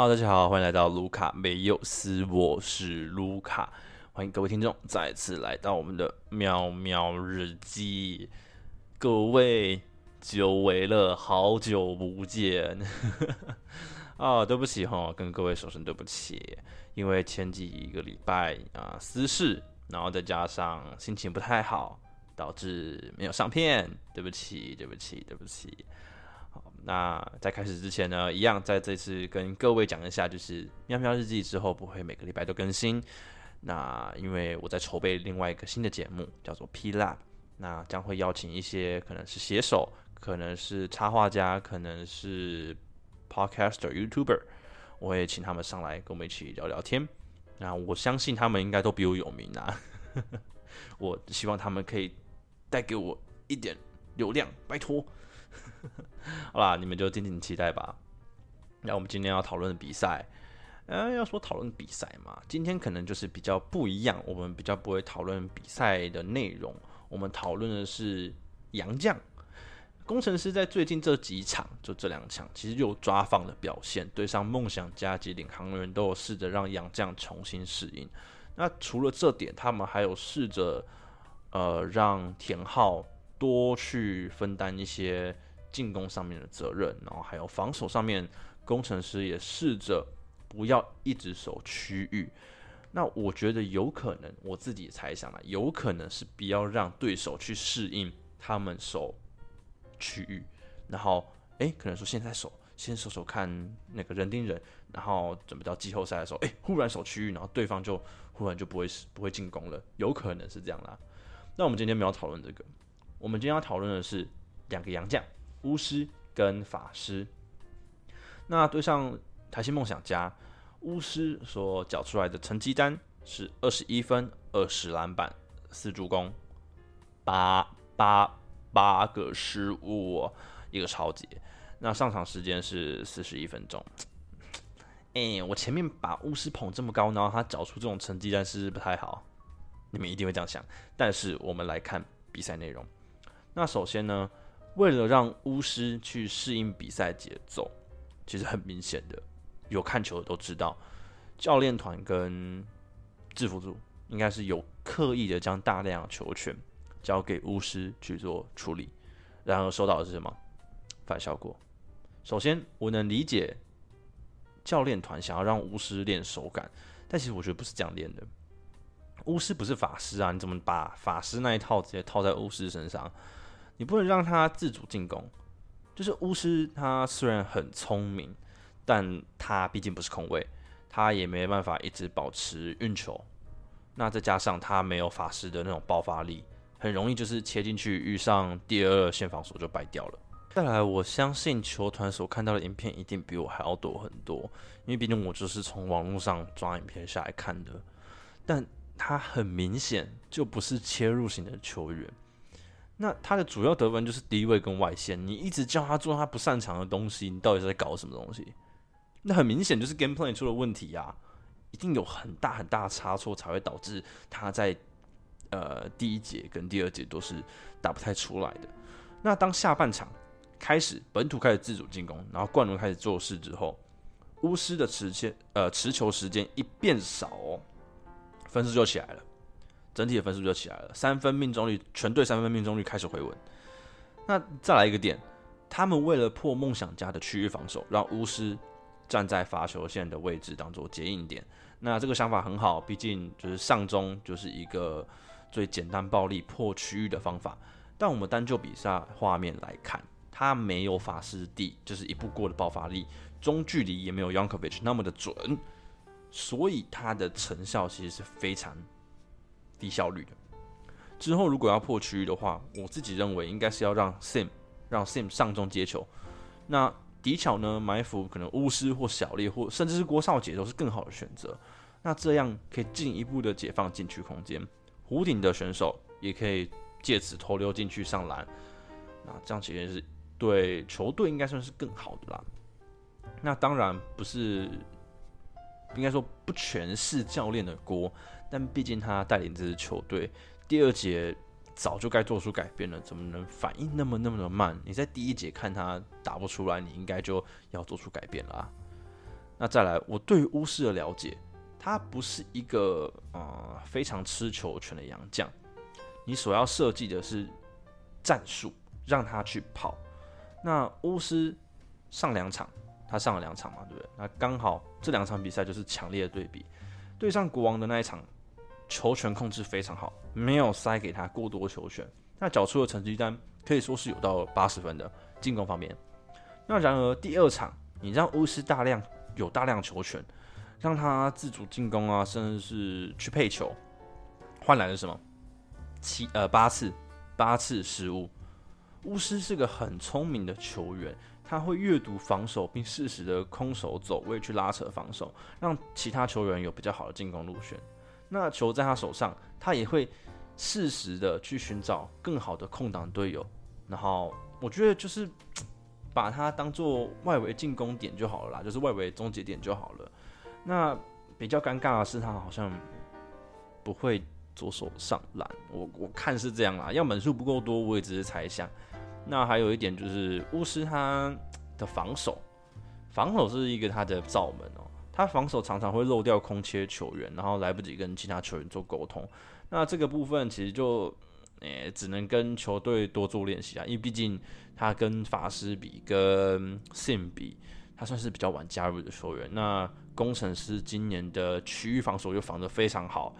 好大家好，欢迎来到卢卡没有斯，我是卢卡，欢迎各位听众再次来到我们的喵喵日记。各位久违了，好久不见 啊！对不起哈，跟各位说声对不起，因为前几个礼拜啊私事，然后再加上心情不太好，导致没有上片，对不起，对不起，对不起。那在开始之前呢，一样在这次跟各位讲一下，就是喵喵日记之后不会每个礼拜都更新。那因为我在筹备另外一个新的节目，叫做 P Lab，那将会邀请一些可能是写手，可能是插画家，可能是 Podcaster、YouTuber，我会请他们上来跟我们一起聊聊天。那我相信他们应该都比我有名啊，我希望他们可以带给我一点流量，拜托。好啦，你们就静静期待吧。那我们今天要讨论的比赛，呃，要说讨论比赛嘛，今天可能就是比较不一样。我们比较不会讨论比赛的内容，我们讨论的是杨将工程师在最近这几场，就这两场，其实有抓放的表现，对上梦想家及领航员都有试着让杨将重新适应。那除了这点，他们还有试着呃让田浩多去分担一些。进攻上面的责任，然后还有防守上面，工程师也试着不要一直守区域。那我觉得有可能，我自己猜想了，有可能是不要让对手去适应他们守区域，然后诶，可能说现在守，先守守看那个人盯人，然后准备到季后赛的时候，诶，忽然守区域，然后对方就忽然就不会不会进攻了，有可能是这样啦。那我们今天没有讨论这个，我们今天要讨论的是两个洋将。巫师跟法师，那对上台新梦想家，巫师所缴出来的成绩单是二十一分、二十篮板、四助攻、八八八个失误，一个超级。那上场时间是四十一分钟。哎，我前面把巫师捧这么高，然后他缴出这种成绩单是不太好，你们一定会这样想。但是我们来看比赛内容。那首先呢？为了让巫师去适应比赛节奏，其实很明显的，有看球的都知道，教练团跟制服组应该是有刻意的将大量球权交给巫师去做处理，然而收到的是什么反效果？首先，我能理解教练团想要让巫师练手感，但其实我觉得不是这样练的。巫师不是法师啊，你怎么把法师那一套直接套在巫师身上？你不能让他自主进攻，就是巫师他虽然很聪明，但他毕竟不是空位，他也没办法一直保持运球。那再加上他没有法师的那种爆发力，很容易就是切进去遇上第二线防守就败掉了。再来，我相信球团所看到的影片一定比我还要多很多，因为毕竟我就是从网络上抓影片下来看的。但他很明显就不是切入型的球员。那他的主要得分就是低位跟外线，你一直叫他做他不擅长的东西，你到底是在搞什么东西？那很明显就是 game plan 出了问题啊！一定有很大很大的差错才会导致他在呃第一节跟第二节都是打不太出来的。那当下半场开始本土开始自主进攻，然后冠伦开始做事之后，巫师的持切呃持球时间一变少，哦，分数就起来了。整体的分数就起来了，三分命中率，全队三分命中率开始回稳。那再来一个点，他们为了破梦想家的区域防守，让巫师站在罚球线的位置当做接应点。那这个想法很好，毕竟就是上中就是一个最简单暴力破区域的方法。但我们单就比赛画面来看，他没有法师地，就是一步过的爆发力，中距离也没有 Yankovic 那么的准，所以他的成效其实是非常。低效率的。之后如果要破区域的话，我自己认为应该是要让 Sim 让 Sim 上中接球。那迪巧呢埋伏可能巫师或小烈或甚至是郭少杰都是更好的选择。那这样可以进一步的解放禁区空间。弧顶的选手也可以借此偷溜进去上篮。那这样其实是对球队应该算是更好的啦。那当然不是，应该说不全是教练的锅。但毕竟他带领这支球队，第二节早就该做出改变了，怎么能反应那么那么的慢？你在第一节看他打不出来，你应该就要做出改变了啊。那再来，我对于巫师的了解，他不是一个呃非常吃球权的洋将。你所要设计的是战术，让他去跑。那巫师上两场，他上了两场嘛，对不对？那刚好这两场比赛就是强烈的对比。对上国王的那一场，球权控制非常好，没有塞给他过多球权。那缴出的成绩单可以说是有到八十分的进攻方面。那然而第二场，你让巫师大量有大量球权，让他自主进攻啊，甚至是去配球，换来了什么？七呃八次八次失误。巫师是个很聪明的球员，他会阅读防守，并适时的空手走位去拉扯防守，让其他球员有比较好的进攻路线。那球在他手上，他也会适时的去寻找更好的空档队友。然后我觉得就是把它当做外围进攻点就好了啦，就是外围终结点就好了。那比较尴尬的是，他好像不会左手上篮，我我看是这样啦。要门数不够多，我也只是猜想。那还有一点就是巫师他的防守，防守是一个他的罩门哦。他防守常常会漏掉空切球员，然后来不及跟其他球员做沟通。那这个部分其实就诶只能跟球队多做练习啊，因为毕竟他跟法师比，跟 Sim 比，他算是比较晚加入的球员。那工程师今年的区域防守又防得非常好，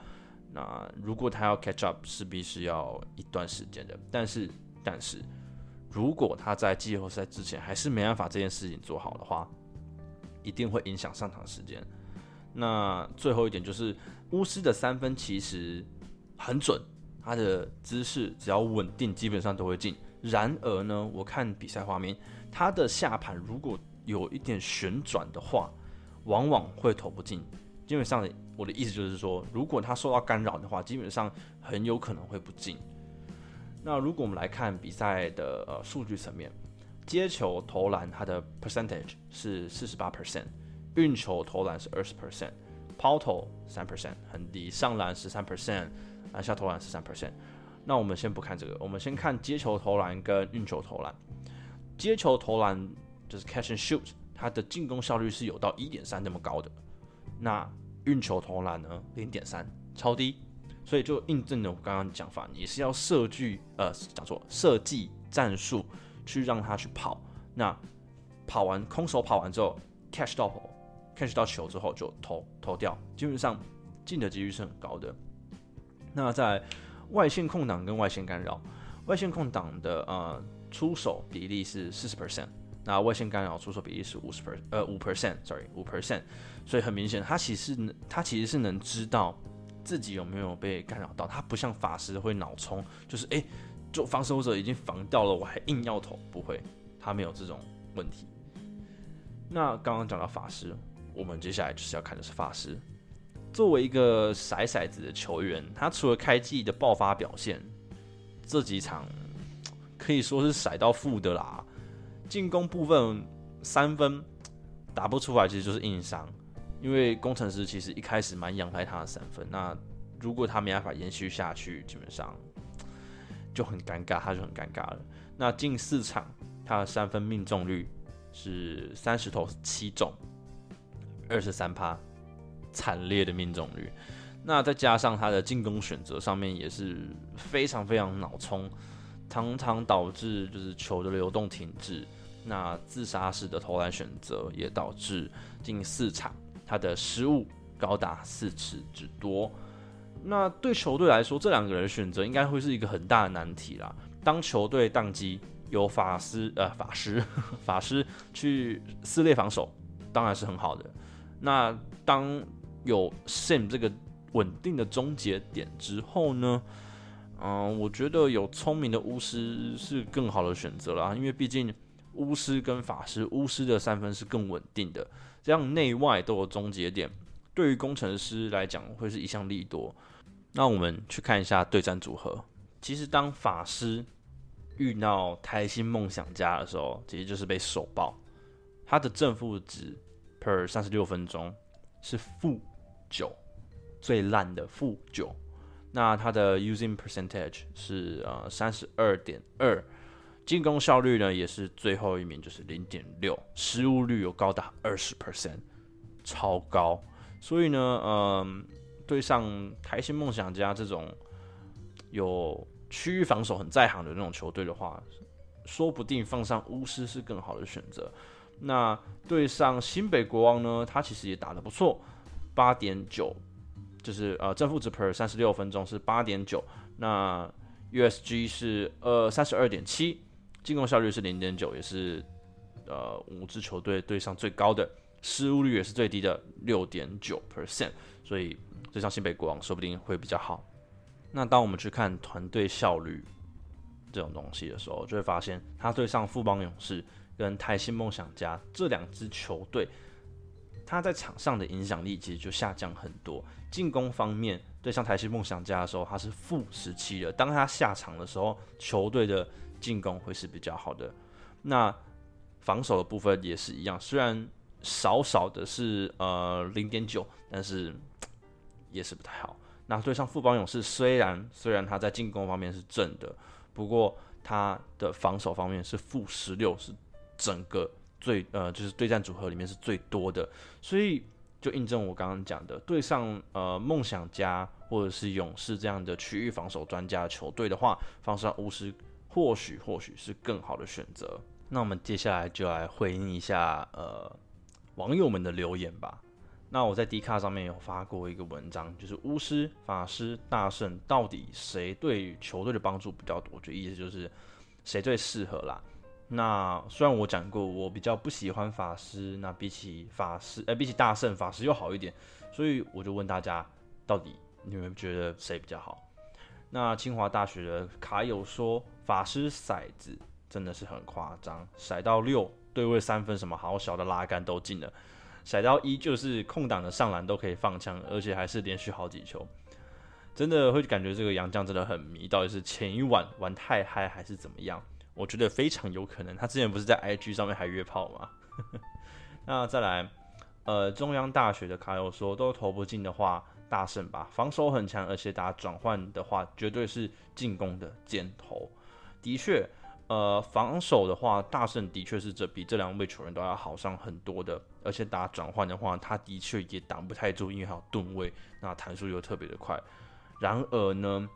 那如果他要 catch up，势必是要一段时间的。但是，但是。如果他在季后赛之前还是没办法这件事情做好的话，一定会影响上场时间。那最后一点就是，巫师的三分其实很准，他的姿势只要稳定，基本上都会进。然而呢，我看比赛画面，他的下盘如果有一点旋转的话，往往会投不进。基本上，我的意思就是说，如果他受到干扰的话，基本上很有可能会不进。那如果我们来看比赛的呃数据层面，接球投篮它的 percentage 是四十八 percent，运球投篮是二十 percent，抛投三 percent 很低，上篮十三 percent，篮下投篮十三 percent。那我们先不看这个，我们先看接球投篮跟运球投篮。接球投篮就是 catch and shoot，它的进攻效率是有到一点三那么高的。那运球投篮呢，零点三，超低。所以就印证了我刚刚讲法，你是要设计呃讲错设计战术去让他去跑，那跑完空手跑完之后 catch 到 catch 到球之后就投投掉，基本上进的几率是很高的。那在外线空档跟外线干扰，外线空档的呃出手比例是四十 percent，那外线干扰出手比例是五十 per 呃五 percent，sorry 五 percent，所以很明显，他其实他其实是能知道。自己有没有被干扰到？他不像法师会脑冲，就是诶，就防守者已经防掉了，我还硬要投，不会，他没有这种问题。那刚刚讲到法师，我们接下来就是要看的是法师。作为一个骰骰子的球员，他除了开季的爆发表现，这几场可以说是骰到负的啦。进攻部分三分打不出来，其实就是硬伤。因为工程师其实一开始蛮仰赖他的三分，那如果他没办法延续下去，基本上就很尴尬，他就很尴尬了。那近四场他的三分命中率是三十投七中，二十三趴，惨烈的命中率。那再加上他的进攻选择上面也是非常非常脑冲，常常导致就是球的流动停滞。那自杀式的投篮选择也导致近四场。他的失误高达四次之多，那对球队来说，这两个人选择应该会是一个很大的难题啦。当球队宕机，由法师呃法师法师去撕裂防守，当然是很好的。那当有 Sam 这个稳定的终结点之后呢？嗯，我觉得有聪明的巫师是更好的选择啦，因为毕竟巫师跟法师，巫师的三分是更稳定的。这样内外都有终结点，对于工程师来讲会是一项利多。那我们去看一下对战组合。其实当法师遇到台新梦想家的时候，其实就是被手爆。他的正负值 per 三十六分钟是负九，最烂的负九。那他的 using percentage 是呃三十二点二。进攻效率呢，也是最后一名，就是零点六，失误率有高达二十 percent，超高，所以呢，嗯，对上台新梦想家这种有区域防守很在行的那种球队的话，说不定放上巫师是更好的选择。那对上新北国王呢，他其实也打得不错，八点九，就是呃正负值 per 三十六分钟是八点九，那 USG 是呃三十二点七，进攻效率是零点九，也是呃五支球队对上最高的。失误率也是最低的六点九 percent，所以这场新北国王说不定会比较好。那当我们去看团队效率这种东西的时候，就会发现他对上富邦勇士跟台新梦想家这两支球队，他在场上的影响力其实就下降很多。进攻方面对上台新梦想家的时候，他是负十七的。当他下场的时候，球队的进攻会是比较好的。那防守的部分也是一样，虽然。少少的是呃零点九，但是也是不太好。那对上富邦勇士，虽然虽然他在进攻方面是正的，不过他的防守方面是负十六，是整个最呃就是对战组合里面是最多的。所以就印证我刚刚讲的，对上呃梦想家或者是勇士这样的区域防守专家球队的话，防守巫师或许或许是更好的选择。那我们接下来就来回应一下呃。网友们的留言吧。那我在 D 卡上面有发过一个文章，就是巫师、法师、大圣到底谁对球队的帮助比较多？就意思就是谁最适合啦。那虽然我讲过，我比较不喜欢法师，那比起法师，呃，比起大圣，法师又好一点。所以我就问大家，到底你们觉得谁比较好？那清华大学的卡友说，法师骰子真的是很夸张，骰到六。对位三分什么好小的拉杆都进了，甩到一就是空档的上篮都可以放枪，而且还是连续好几球，真的会感觉这个杨将真的很迷，到底是前一晚玩太嗨还是怎么样？我觉得非常有可能，他之前不是在 IG 上面还约炮吗？那再来，呃，中央大学的卡友说，都投不进的话，大胜吧，防守很强，而且打转换的话，绝对是进攻的箭头，的确。呃，防守的话，大圣的确是这比这两位球员都要好上很多的，而且打转换的话，他的确也挡不太住，因为还有盾位，那弹速又特别的快。然而呢，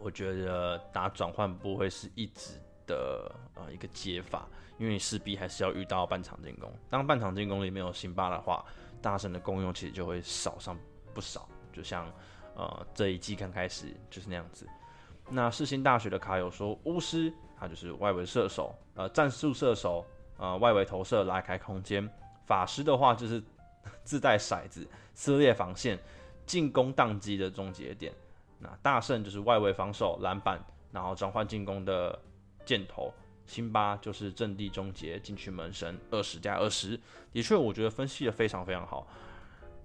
我觉得打转换不会是一直的呃一个接法，因为势必还是要遇到半场进攻。当半场进攻里面有辛巴的话，大圣的功用其实就会少上不少，就像呃这一季刚开始就是那样子。那世新大学的卡友说，巫师。他就是外围射手，呃，战术射手，呃，外围投射拉开空间。法师的话就是 自带骰子撕裂防线，进攻宕机的终结点。那大圣就是外围防守篮板，然后转换进攻的箭头。辛巴就是阵地终结禁区门神，二十加二十。的确，我觉得分析的非常非常好。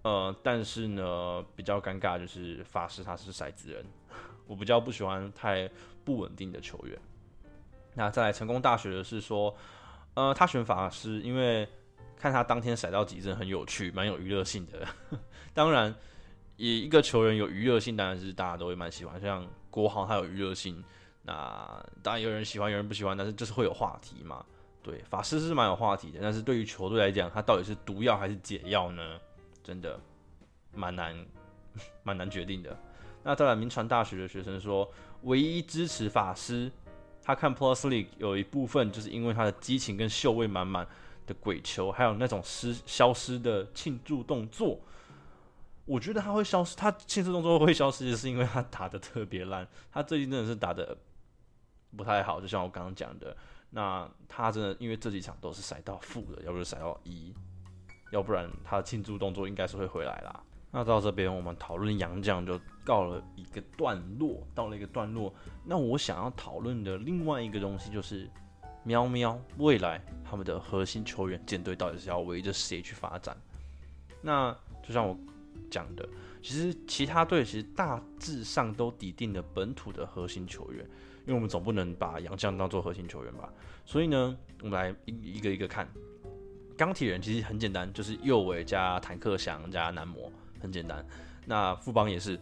呃，但是呢，比较尴尬就是法师他是骰子人，我比较不喜欢太不稳定的球员。那再来成功大学的是说，呃，他选法师，因为看他当天甩到几阵很有趣，蛮有娱乐性的。当然，以一个球员有娱乐性，当然是大家都会蛮喜欢。像国豪他有娱乐性，那当然有人喜欢，有人不喜欢，但是就是会有话题嘛。对，法师是蛮有话题的，但是对于球队来讲，他到底是毒药还是解药呢？真的蛮难，蛮难决定的。那再来，民传大学的学生说，唯一支持法师。他看 Plus League 有一部分就是因为他的激情跟秀味满满的鬼球，还有那种失消失的庆祝动作。我觉得他会消失，他庆祝动作会消失，是因为他打的特别烂。他最近真的是打的不太好，就像我刚刚讲的。那他真的因为这几场都是赛到负的，要不是赛到一，要不然他的庆祝动作应该是会回来啦。那到这边，我们讨论杨将就告了一个段落，到了一个段落。那我想要讨论的另外一个东西就是，喵喵未来他们的核心球员舰队到底是要围着谁去发展？那就像我讲的，其实其他队其实大致上都抵定了本土的核心球员，因为我们总不能把杨将当做核心球员吧。所以呢，我们来一一个一个看。钢铁人其实很简单，就是右尾加坦克翔加男模。很简单，那富邦也是，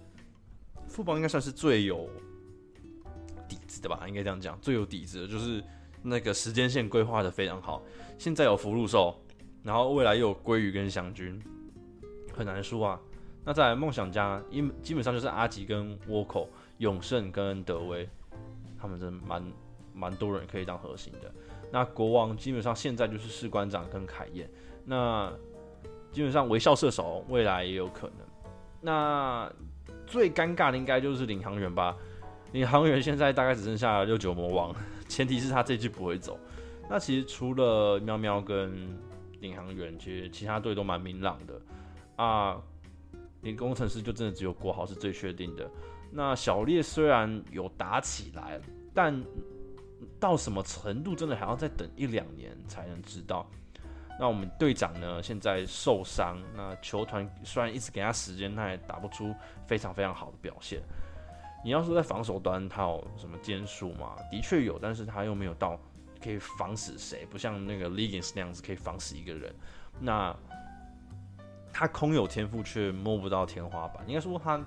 富邦应该算是最有底子的吧？应该这样讲，最有底子的就是那个时间线规划的非常好。现在有福禄寿，然后未来又有鲑鱼跟祥军，很难输啊。那在梦想家，因基本上就是阿吉跟倭口、永胜跟德威，他们真的蛮蛮多人可以当核心的。那国王基本上现在就是士官长跟凯燕，那基本上微笑射手未来也有可能。那最尴尬的应该就是领航员吧，领航员现在大概只剩下六九魔王，前提是他这季不会走。那其实除了喵喵跟领航员，其实其他队都蛮明朗的啊。连工程师就真的只有国豪是最确定的。那小烈虽然有打起来，但到什么程度，真的还要再等一两年才能知道。那我们队长呢，现在受伤，那球团虽然一直给他时间，他也打不出非常非常好的表现。你要说在防守端他有什么坚术嘛？的确有，但是他又没有到可以防死谁，不像那个 Legends 那样子可以防死一个人。那他空有天赋，却摸不到天花板。应该说他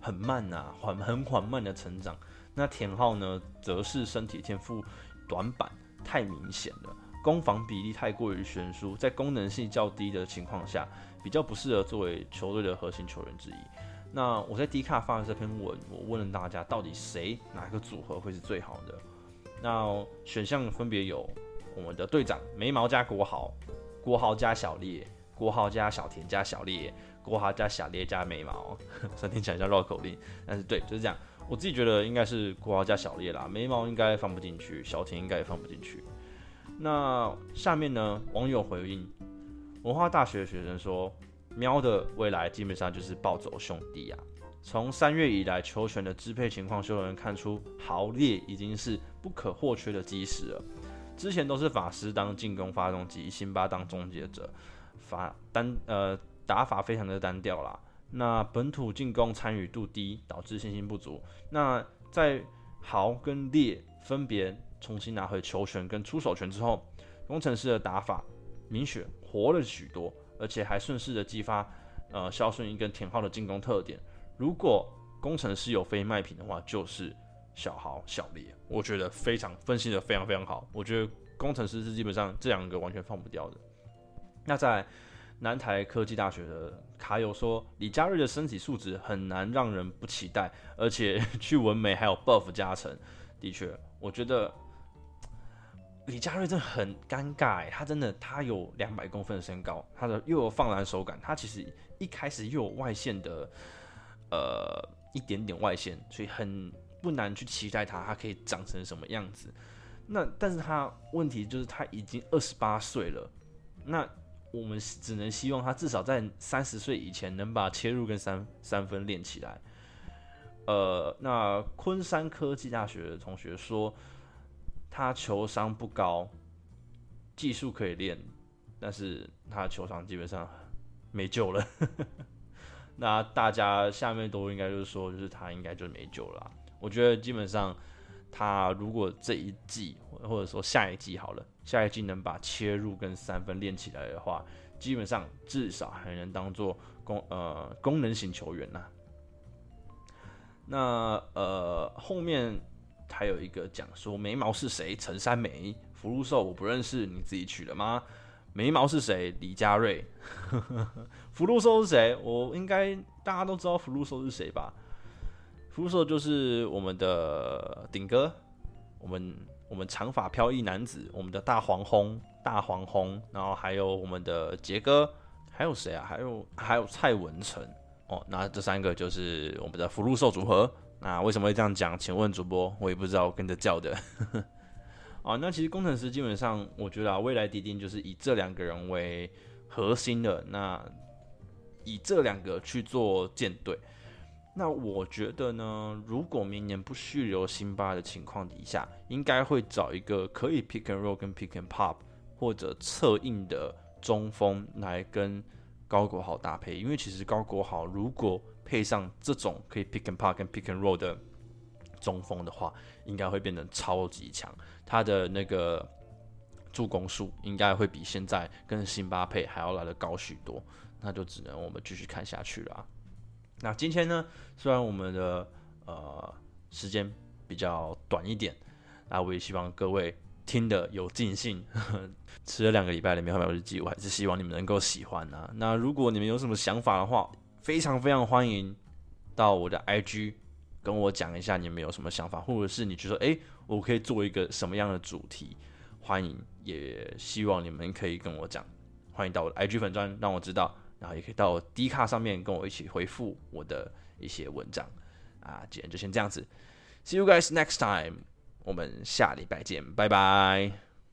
很慢呐，缓很缓慢的成长。那田浩呢，则是身体天赋短板太明显了，攻防比例太过于悬殊，在功能性较低的情况下，比较不适合作为球队的核心球员之一。那我在 D 卡发的这篇文，我问了大家，到底谁哪个组合会是最好的？那选项分别有我们的队长眉毛加国豪，国豪加小烈。国豪加小田加小烈，国豪加小烈加眉毛，三天讲一下绕口令，但是对，就是这样。我自己觉得应该是国豪加小烈啦，眉毛应该放不进去，小田应该也放不进去。那下面呢，网友回应文化大学的学生说，喵的未来基本上就是暴走兄弟啊。从三月以来，球权的支配情况，就能看出豪烈已经是不可或缺的基石了。之前都是法师当进攻发动机，辛巴当终结者。法单呃打法非常的单调啦，那本土进攻参与度低，导致信心不足。那在豪跟烈分别重新拿回球权跟出手权之后，工程师的打法明显活了许多，而且还顺势的激发呃肖顺英跟田浩的进攻特点。如果工程师有非卖品的话，就是小豪小烈，我觉得非常分析的非常非常好。我觉得工程师是基本上这两个完全放不掉的。那在南台科技大学的卡友说，李佳瑞的身体素质很难让人不期待，而且去纹眉还有 buff 加成。的确，我觉得李佳瑞真的很尴尬，他真的他有两百公分的身高，他的又有放篮手感，他其实一开始又有外线的呃一点点外线，所以很不难去期待他他可以长成什么样子。那但是他问题就是他已经二十八岁了，那。我们只能希望他至少在三十岁以前能把切入跟三三分练起来。呃，那昆山科技大学的同学说，他球商不高，技术可以练，但是他的球商基本上没救了。那大家下面都应该就是说，就是他应该就没救了。我觉得基本上。他如果这一季或者说下一季好了，下一季能把切入跟三分练起来的话，基本上至少还能当做功呃功能型球员呐。那呃后面还有一个讲说眉毛是谁？陈山眉，福禄寿我不认识，你自己取的吗？眉毛是谁？李佳瑞，福禄寿是谁？我应该大家都知道福禄寿是谁吧？福禄寿就是我们的顶哥，我们我们长发飘逸男子，我们的大黄蜂大黄蜂，然后还有我们的杰哥，还有谁啊？还有还有蔡文成哦，那这三个就是我们的福禄寿组合。那为什么会这样讲？请问主播，我也不知道跟着叫的。啊，那其实工程师基本上，我觉得啊，未来迪丁就是以这两个人为核心的，那以这两个去做舰队。那我觉得呢，如果明年不续留辛巴的情况底下，应该会找一个可以 pick and roll 跟 pick and pop 或者策应的中锋来跟高国豪搭配。因为其实高国豪如果配上这种可以 pick and pop 跟 pick and roll 的中锋的话，应该会变得超级强。他的那个助攻数应该会比现在跟辛巴配还要来的高许多。那就只能我们继续看下去了。那今天呢，虽然我们的呃时间比较短一点，那我也希望各位听的有尽兴，吃了两个礼拜的喵喵日记，我还是希望你们能够喜欢啊。那如果你们有什么想法的话，非常非常欢迎到我的 IG 跟我讲一下你们有什么想法，或者是你觉得诶，我可以做一个什么样的主题，欢迎，也希望你们可以跟我讲，欢迎到我的 IG 粉专让我知道，然后也可以到 D 卡上面跟我一起回复我的一些文章啊。今天就先这样子，See you guys next time，我们下礼拜见，拜拜。